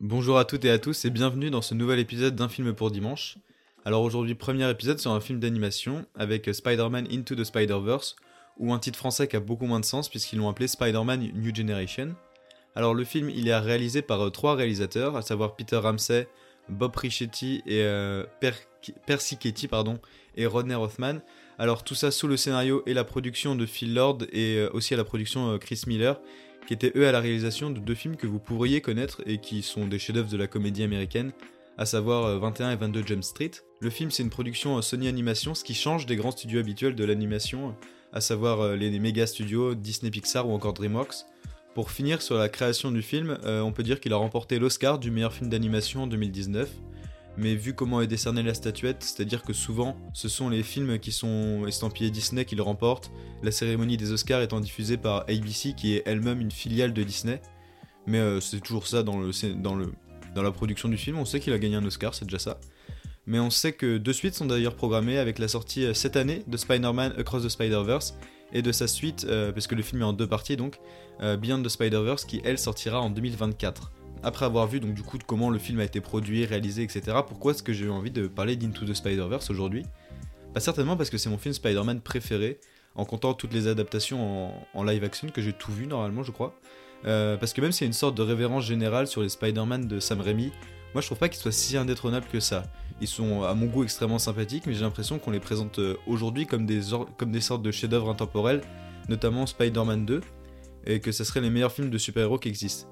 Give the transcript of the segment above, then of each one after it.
Bonjour à toutes et à tous et bienvenue dans ce nouvel épisode d'un film pour dimanche. Alors aujourd'hui, premier épisode sur un film d'animation avec Spider-Man Into the Spider-Verse, ou un titre français qui a beaucoup moins de sens puisqu'ils l'ont appelé Spider-Man New Generation. Alors le film, il est réalisé par euh, trois réalisateurs, à savoir Peter Ramsey, Bob Richetti et euh, per Percy Ketty, et Rodney Rothman. Alors tout ça sous le scénario et la production de Phil Lord et euh, aussi à la production Chris Miller, qui étaient eux à la réalisation de deux films que vous pourriez connaître et qui sont des chefs-d'œuvre de la comédie américaine, à savoir 21 et 22 Jump Street. Le film c'est une production Sony Animation, ce qui change des grands studios habituels de l'animation, à savoir les méga studios Disney Pixar ou encore DreamWorks. Pour finir sur la création du film, euh, on peut dire qu'il a remporté l'Oscar du meilleur film d'animation en 2019. Mais vu comment est décernée la statuette, c'est-à-dire que souvent ce sont les films qui sont estampillés Disney qui le remportent, la cérémonie des Oscars étant diffusée par ABC qui est elle-même une filiale de Disney. Mais euh, c'est toujours ça dans, la production du film, on sait qu'il a gagné un Oscar, c'est déjà ça. Mais on sait que deux suites sont d'ailleurs programmées avec la sortie euh, cette année de Spider-Man Across the Spider-Verse et de sa suite, parce que le film est en deux parties donc, euh, Beyond the Spider-Verse qui elle sortira en 2024. Après avoir vu donc du coup comment le film a été produit, réalisé, etc., pourquoi est-ce que j'ai eu envie de parler d'Into the Spider-Verse aujourd'hui? Pas certainement parce que c'est mon film Spider-Man préféré, en comptant toutes les adaptations en, live action que j'ai tout vu normalement je crois. Euh, parce que même s'il y a une sorte de révérence générale sur les Spider-Man de Sam Raimi, moi je trouve pas qu'ils soient si indétrônables que ça. Ils sont à mon goût extrêmement sympathiques, mais j'ai l'impression qu'on les présente euh, aujourd'hui comme des, comme des sortes de chefs-d'œuvre intemporels, notamment Spider-Man 2, et que ce serait les meilleurs films de super-héros qui existent.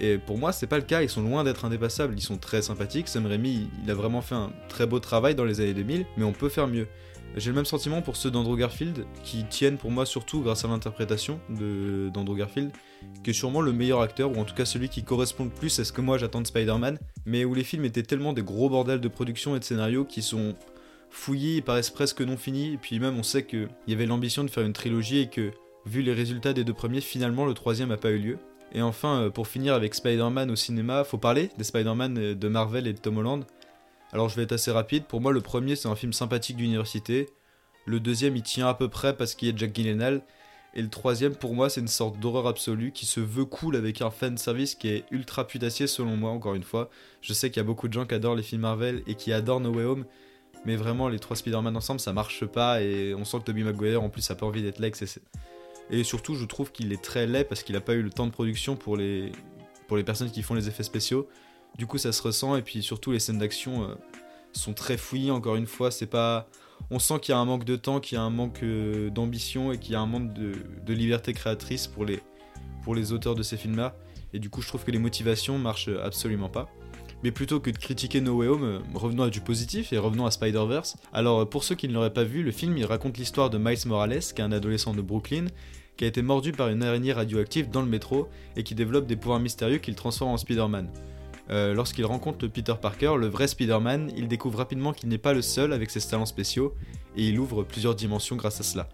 Et pour moi, c'est pas le cas, ils sont loin d'être indépassables, ils sont très sympathiques. Sam Raimi, il a vraiment fait un très beau travail dans les années 2000, mais on peut faire mieux. J'ai le même sentiment pour ceux d'Andrew Garfield, qui tiennent pour moi surtout grâce à l'interprétation d'Andrew Garfield, qui est sûrement le meilleur acteur, ou en tout cas celui qui correspond le plus à ce que moi j'attends de Spider-Man, mais où les films étaient tellement des gros bordels de production et de scénario qui sont fouillés, ils paraissent presque non finis, et puis même on sait qu'il y avait l'ambition de faire une trilogie et que Vu les résultats des deux premiers, finalement le troisième n'a pas eu lieu. Et enfin, euh, pour finir avec Spider-Man au cinéma, faut parler des Spider-Man euh, de Marvel et de Tom Holland. Alors je vais être assez rapide, pour moi le premier c'est un film sympathique d'université, le deuxième il tient à peu près parce qu'il y a Jack Gyllenhaal, et le troisième pour moi c'est une sorte d'horreur absolue qui se veut cool avec un fan service qui est ultra putassier selon moi encore une fois. Je sais qu'il y a beaucoup de gens qui adorent les films Marvel et qui adorent No Way Home, mais vraiment les trois Spider-Man ensemble ça marche pas et on sent que Tobey Maguire en plus a pas envie d'être là surtout, je trouve qu'il est très laid parce qu'il n'a pas eu le temps de production pour les, pour les personnes qui font les effets spéciaux. Du coup, ça se ressent. Et puis surtout, les scènes d'action euh, sont très fouillies. Encore une fois, c'est pas. On sent qu'il y a un manque de temps, qu'il y a un manque euh, d'ambition et qu'il y a un manque de, de, liberté créatrice pour les, pour les auteurs de ces films-là. Et du coup, je trouve que les motivations marchent absolument pas. Mais plutôt que de critiquer No Way Home, euh, revenons à du positif et revenons à Spider-Verse. Alors euh, pour ceux qui ne l'auraient pas vu, le film il raconte l'histoire de Miles Morales, qui est un adolescent de Brooklyn, qui a été mordu par une araignée radioactive dans le métro et qui développe des pouvoirs mystérieux qu'il transforme en Spider-Man. Euh, lorsqu'il rencontre le Peter Parker, le vrai Spider-Man, il découvre rapidement qu'il n'est pas le seul avec ses talents spéciaux et il ouvre plusieurs dimensions grâce à cela.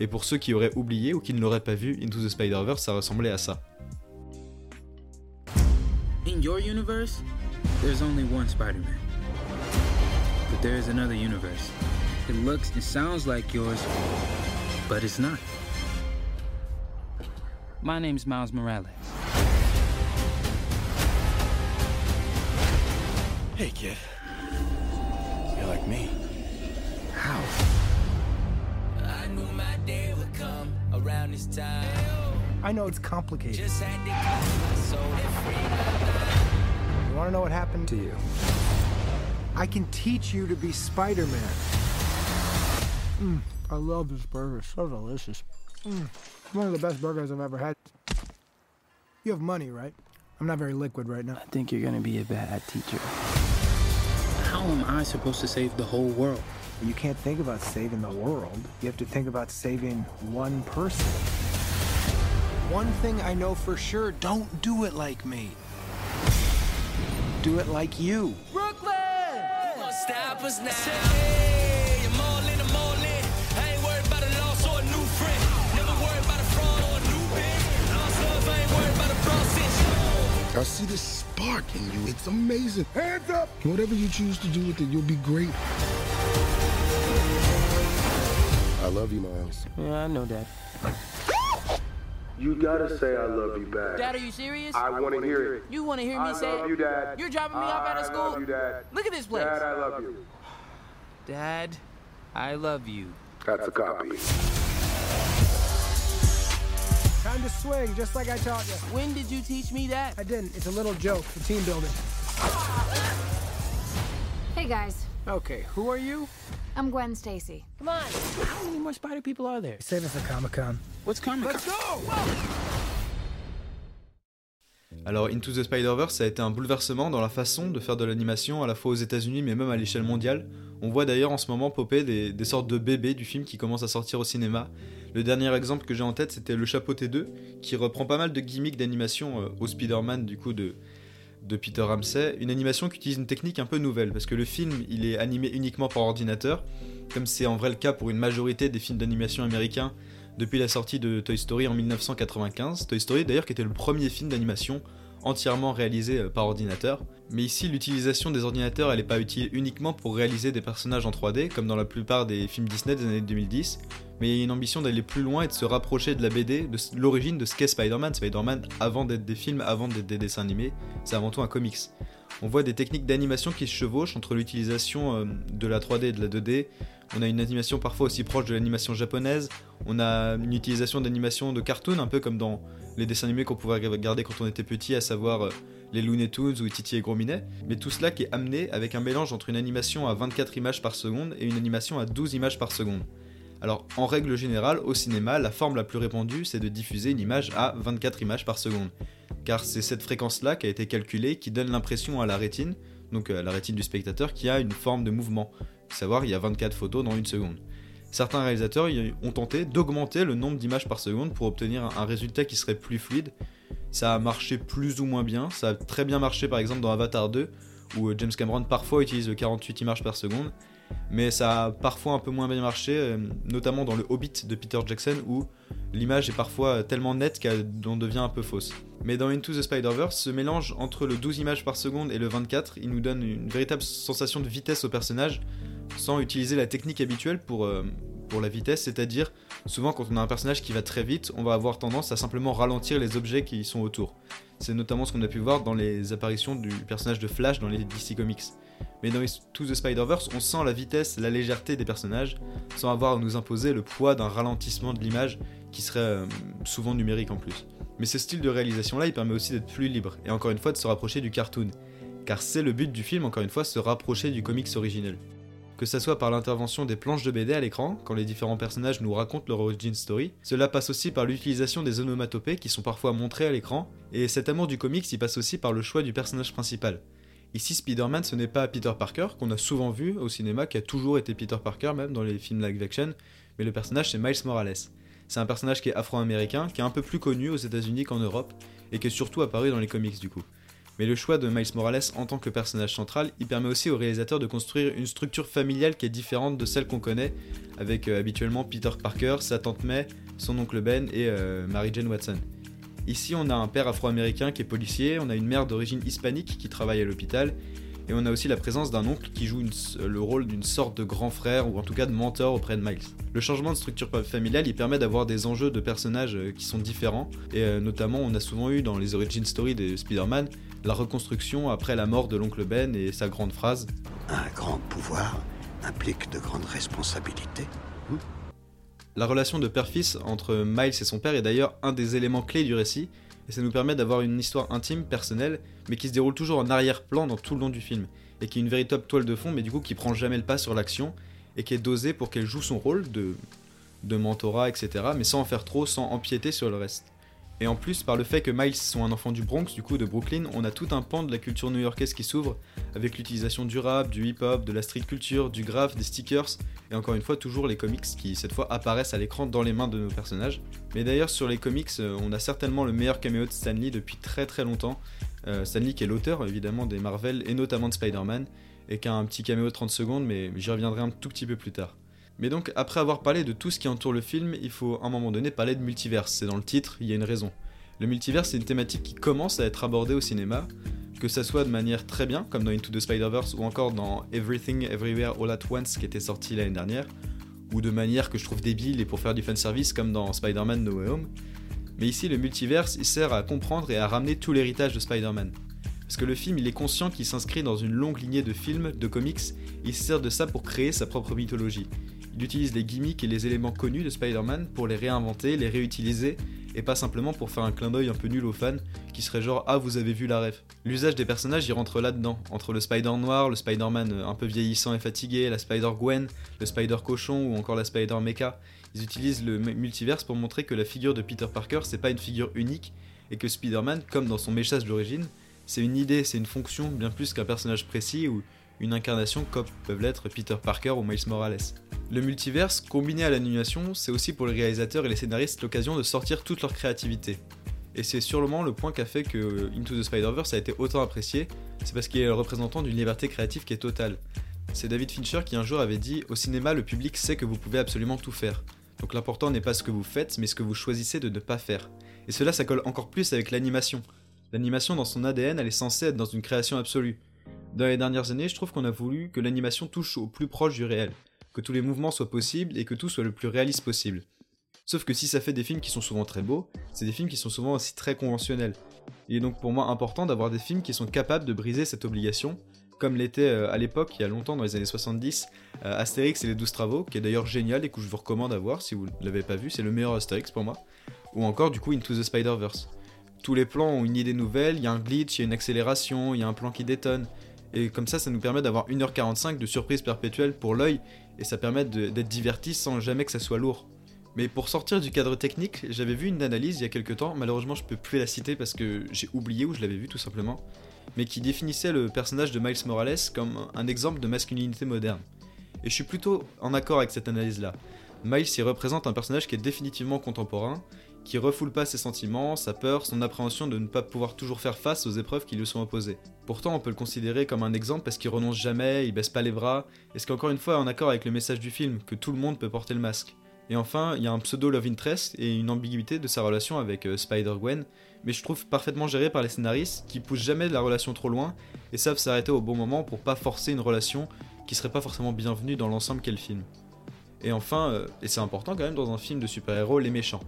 Et pour ceux qui auraient oublié ou qui ne l'auraient pas vu, Into the Spider-Verse, ça ressemblait à ça. There's only one Spider Man. But there is another universe. It looks and sounds like yours, but it's not. My name's Miles Morales. Hey, kid. You're like me. How? I knew my day would come around this time. I know it's complicated. You want to know what happened to you? I can teach you to be Spider-Man. Mm, I love this burger. It's so delicious. Mm, one of the best burgers I've ever had. You have money, right? I'm not very liquid right now. I think you're gonna be a bad teacher. How am I supposed to save the whole world? You can't think about saving the world. You have to think about saving one person. one thing I know for sure don't do it like me. Do it like you. Brooklyn! Stop us now. Hey, I'm all in, I'm all in. I ain't worried about a loss or a new friend. Never worried about a fraud or a new bitch. Lost love, I ain't worried about a process. I see this spark in you. It's amazing. Hands up! Whatever you choose to do with it, you'll be great. I love you, Miles. Yeah, I know that. You gotta say I love you back. Dad, are you serious? I want to hear it. You want to hear me I say love it? you, Dad. You're dropping me off out of I school? love you, Dad. Look at this place. Dad, I love you. Dad, I love you. That's a copy. Time to swing, just like I taught you. When did you teach me that? I didn't. It's a little joke for team building. Hey guys, Okay, who are you? I'm Gwen Stacy. Come on. How many more spider people are there? Save us for Comic Con. What's coming? Let's go! Alors, Into the Spider-Verse, ça a été un bouleversement dans la façon de faire de l'animation à la fois aux États-Unis mais même à l'échelle mondiale. On voit d'ailleurs en ce moment popper des, des sortes de bébés du film qui commencent à sortir au cinéma. Le dernier exemple que j'ai en tête, c'était Le Chapeau T2, qui reprend pas mal de gimmicks d'animation euh, au Spider-Man du coup de, de Peter Ramsey. Une animation qui utilise une technique un peu nouvelle, parce que le film, il est animé uniquement par ordinateur, comme c'est en vrai le cas pour une majorité des films d'animation américains depuis la sortie de Toy Story en 1995. Toy Story d'ailleurs qui était le premier film d'animation entièrement réalisé euh, par ordinateur. Mais ici, l'utilisation des ordinateurs, elle n'est pas utile uniquement pour réaliser des personnages en 3D, comme dans la plupart des films Disney des années 2010, mais il y a une ambition d'aller plus loin et de se rapprocher de la BD, de l'origine de ce qu'est Spider-Man. Spider-Man, avant d'être des films, avant d'être des dessins animés, c'est avant tout un comics. On voit des techniques d'animation qui se chevauchent entre l'utilisation euh, de la 3D et de la 2D. On a une animation parfois aussi proche de l'animation japonaise. On a une utilisation d'animation de cartoon, un peu comme dans les dessins animés qu'on pouvait regarder quand on était petit, à savoir euh, les Looney Tunes ou Titi et Gros Minet. Mais tout cela qui est amené avec un mélange entre une animation à 24 images par seconde et une animation à 12 images par seconde. Alors, en règle générale, au cinéma, la forme la plus répandue, c'est de diffuser une image à 24 images par seconde. Car c'est cette fréquence-là qui a été calculée qui donne l'impression à la rétine, donc à la rétine du spectateur, qui a une forme de mouvement. Savoir, il y a 24 photos dans une seconde. Certains réalisateurs y ont tenté d'augmenter le nombre d'images par seconde pour obtenir un résultat qui serait plus fluide. Ça a marché plus ou moins bien. Ça a très bien marché par exemple dans Avatar 2, où euh, James Cameron parfois utilise le 48 images par seconde. Mais ça a parfois un peu moins bien marché, euh, notamment dans le Hobbit de Peter Jackson, où l'image est parfois tellement nette qu'elle en devient un peu fausse. Mais dans Into the Spider-Verse, ce mélange entre le 12 images par seconde et le 24, il nous donne une véritable sensation de vitesse au personnage, sans utiliser la technique habituelle pour, euh, pour la vitesse, c'est-à-dire souvent quand on a un personnage qui va très vite, on va avoir tendance à simplement ralentir les objets qui sont autour. C'est notamment ce qu'on a pu voir dans les apparitions du personnage de Flash dans les DC Comics. Mais dans To the Spider-Verse, on sent la vitesse, la légèreté des personnages, sans avoir à nous imposer le poids d'un ralentissement de l'image qui serait euh, souvent numérique en plus. Mais ce style de réalisation-là, il permet aussi d'être plus libre, et encore une fois de se rapprocher du cartoon. Car c'est le but du film, encore une fois, se rapprocher du comics originel. Que ça soit par l'intervention des planches de BD à l'écran, quand les différents personnages nous racontent leur origin story, cela passe aussi par l'utilisation des onomatopées qui sont parfois montrées à l'écran, et cet amour du comics il passe aussi par le choix du personnage principal. Ici, Spider-Man, ce n'est pas Peter Parker, qu'on a souvent vu au cinéma, qui a toujours été Peter Parker, même dans les films live action, mais le personnage c'est Miles Morales. C'est un personnage qui est afro-américain, qui est un peu plus connu aux États-Unis qu'en Europe, et qui est surtout apparu dans les comics du coup. Mais le choix de Miles Morales en tant que personnage central, il permet aussi au réalisateur de construire une structure familiale qui est différente de celle qu'on connaît, avec euh, habituellement Peter Parker, sa tante May, son oncle Ben et euh, Mary Jane Watson. Ici, on a un père afro-américain qui est policier, on a une mère d'origine hispanique qui travaille à l'hôpital, et on a aussi la présence d'un oncle qui joue une- le rôle d'une sorte de grand frère, ou en tout cas de mentor auprès de Miles. Le changement de structure familiale, il permet d'avoir des enjeux de personnages euh, qui sont différents, et euh, notamment, on a souvent eu dans les origin stories de Spider-Man la reconstruction après la mort de l'oncle Ben et sa grande phrase Un grand pouvoir implique de grandes responsabilités. La relation de père-fils entre Miles et son père est d'ailleurs un des éléments clés du récit, et ça nous permet d'avoir une histoire intime, personnelle, mais qui se déroule toujours en arrière-plan dans tout le long du film, et qui est une véritable toile de fond, mais du coup qui prend jamais le pas sur l'action, et qui est dosée pour qu'elle joue son rôle de, de mentorat, etc., mais sans en faire trop, sans empiéter sur le reste. Et en plus, par le fait que Miles sont un enfant du Bronx, du coup de Brooklyn, on a tout un pan de la culture new-yorkaise qui s'ouvre, avec l'utilisation du rap, du hip-hop, de la street culture, du graphe, des stickers, et encore une fois toujours les comics qui cette fois apparaissent à l'écran dans les mains de nos personnages. Mais d'ailleurs sur les comics, euh, on a certainement le meilleur caméo de Stan Lee depuis très très longtemps. Euh, Stan Lee qui est l'auteur évidemment des Marvel et notamment de Spider-Man, et qui a un petit caméo de 30 secondes, mais j'y reviendrai un tout petit peu plus tard. Mais donc, après avoir parlé de tout ce qui entoure le film, il faut à un moment donné parler de multiverse. C'est dans le titre, il y a une raison. Le multiverse, c'est une thématique qui commence à être abordée au cinéma, que ça soit de manière très bien, comme dans Into the Spider-Verse, ou encore dans Everything Everywhere All at Once, qui était sorti l'année dernière, ou de manière que je trouve débile et pour faire du fanservice, comme dans Spider-Man No Way Home. Mais ici, le multiverse, il sert à comprendre et à ramener tout l'héritage de Spider-Man. Parce que le film, il est conscient qu'il s'inscrit dans une longue lignée de films, de comics, il sert de ça pour créer sa propre mythologie. Il utilise les gimmicks et les éléments connus de Spider-Man pour les réinventer, les réutiliser, et pas simplement pour faire un clin d'œil un peu nul aux fans, qui serait genre Ah, vous avez vu la ref. L'usage des personnages y rentre là-dedans, entre le Spider noir, le Spider-Man un peu vieillissant et fatigué, la Spider-Gwen, le Spider-Cochon ou encore la Spider-Mecha. Ils utilisent le multiverse pour montrer que la figure de Peter Parker, c'est pas une figure unique, et que Spider-Man, comme dans son message d'origine, c'est une idée, c'est une fonction bien plus qu'un personnage précis ou une incarnation comme peuvent l'être Peter Parker ou Miles Morales. Le multiverse, combiné à l'animation, c'est aussi pour les réalisateurs et les scénaristes l'occasion de sortir toute leur créativité. Et c'est sûrement le point qui a fait que Into the Spider-Verse a été autant apprécié, c'est parce qu'il est le représentant d'une liberté créative qui est totale. C'est David Fincher qui un jour avait dit Au cinéma, le public sait que vous pouvez absolument tout faire. Donc l'important n'est pas ce que vous faites, mais ce que vous choisissez de ne pas faire. Et cela, ça colle encore plus avec l'animation. L'animation dans son ADN, elle est censée être dans une création absolue. Dans les dernières années, je trouve qu'on a voulu que l'animation touche au plus proche du réel, que tous les mouvements soient possibles et que tout soit le plus réaliste possible. Sauf que si ça fait des films qui sont souvent très beaux, c'est des films qui sont souvent aussi très conventionnels. Il est donc pour moi important d'avoir des films qui sont capables de briser cette obligation, comme l'était euh, à l'époque, il y a longtemps, dans les années 70, euh, Astérix et les 12 travaux, qui est d'ailleurs génial et que je vous recommande à voir si vous ne l'avez pas vu, c'est le meilleur Astérix pour moi. Ou encore du coup Into the Spider-Verse. Tous les plans ont une idée nouvelle, il y a un glitch, il y a une accélération, il y a un plan qui détonne. Et comme ça, ça nous permet d'avoir 1h45 de surprise perpétuelle pour l'œil, et ça permet d'être diverti sans jamais que ça soit lourd. Mais pour sortir du cadre technique, j'avais vu une analyse il y a quelques temps, malheureusement je peux plus la citer parce que j'ai oublié où je l'avais vu tout simplement, mais qui définissait le personnage de Miles Morales comme un exemple de masculinité moderne. Et je suis plutôt en accord avec cette analyse-là. Miles y représente un personnage qui est définitivement contemporain, qui refoule pas ses sentiments, sa peur, son appréhension de ne pas pouvoir toujours faire face aux épreuves qui lui sont opposées. Pourtant, on peut le considérer comme un exemple parce qu'il renonce jamais, il baisse pas les bras, et ce qui est encore une fois en accord avec le message du film, que tout le monde peut porter le masque? Et enfin, il y a un pseudo love interest et une ambiguïté de sa relation avec euh, Spider-Gwen, mais je trouve parfaitement géré par les scénaristes qui poussent jamais la relation trop loin et savent s'arrêter au bon moment pour pas forcer une relation qui serait pas forcément bienvenue dans l'ensemble qu'est le film. Et enfin, euh, et c'est important quand même dans un film de super-héros, les méchants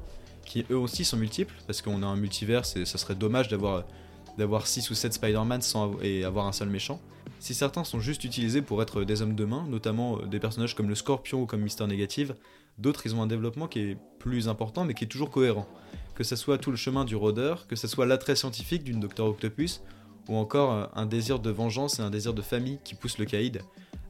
qui eux aussi sont multiples, parce qu'on a un multiverse et ça serait dommage d'avoir d'avoir 6 ou 7 Spider-Man sans et avoir un seul méchant. Si certains sont juste utilisés pour être des hommes de main, notamment euh, des personnages comme le Scorpion ou comme Mister Négative, d'autres ils ont un développement qui est plus important mais qui est toujours cohérent. Que ce soit tout le chemin du rôdeur, que ce soit l'attrait scientifique d'une Docteur Octopus, ou encore euh, un désir de vengeance et un désir de famille qui pousse le caïd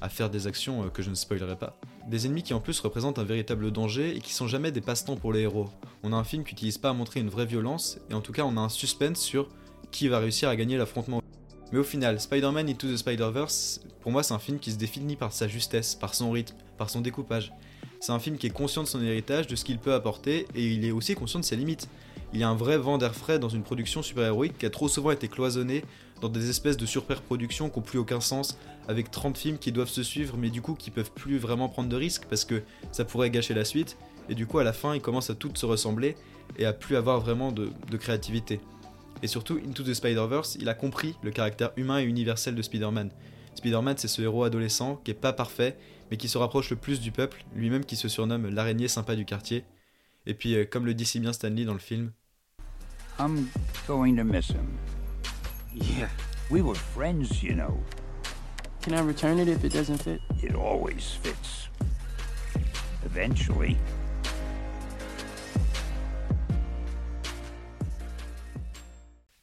à faire des actions euh, que je ne spoilerai pas. Des ennemis qui en plus représentent un véritable danger et qui sont jamais des passe-temps pour les héros. On a un film qui n'utilise pas à montrer une vraie violence, et en tout cas on a un suspense sur qui va réussir à gagner l'affrontement. Mais au final, Spider-Man Into the Spider-Verse, pour moi c'est un film qui se définit par sa justesse, par son rythme, par son découpage. C'est un film qui est conscient de son héritage, de ce qu'il peut apporter, et il est aussi conscient de ses limites. Il y a un vrai vent d'air frais dans une production super-héroïque qui a trop souvent été cloisonnée dans des espèces de surproductions qui n'ont plus aucun sens, avec 30 films qui doivent se suivre, mais du coup qui peuvent plus vraiment prendre de risques parce que ça pourrait gâcher la suite. Et du coup, à la fin, ils commencent à toutes se ressembler et à plus avoir vraiment de, de créativité. Et surtout, Into the Spider-Verse, il a compris le caractère humain et universel de Spider-Man. Spider-Man, c'est ce héros adolescent qui est pas parfait, mais qui se rapproche le plus du peuple, lui-même qui se surnomme l'araignée sympa du quartier. Et puis, euh, comme le dit si bien Stanley dans le film, I'm going to miss him. Yeah, we were friends, you know. Can I return it if it doesn't fit? It always fits. Eventually.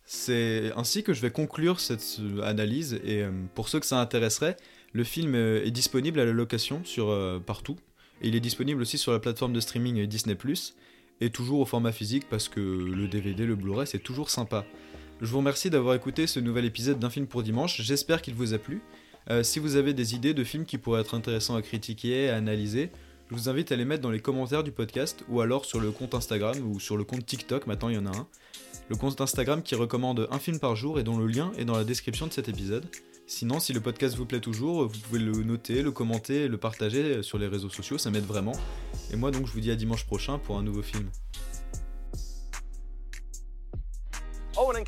C'est ainsi que je vais conclure cette euh, analyse et euh, pour ceux que ça intéresserait, le film euh, est disponible à la location sur partout et il est disponible aussi sur la plateforme de streaming Disney+. et toujours au format physique parce que le DVD, le Blu-ray, c'est toujours sympa. Je vous remercie d'avoir écouté ce nouvel épisode d'un film pour dimanche, j'espère qu'il vous a plu. Euh, si vous avez des idées de films qui pourraient être intéressants à critiquer, à analyser, je vous invite à les mettre dans les commentaires du podcast ou alors sur le compte Instagram ou sur le compte TikTok, maintenant il y en a un. Le compte Instagram qui recommande un film par jour et dont le lien est dans la description de cet épisode. Sinon, si le podcast vous plaît toujours, vous pouvez le noter, le commenter, le partager sur les réseaux sociaux, ça m'aide vraiment. Et moi donc je vous dis à dimanche prochain pour un nouveau film.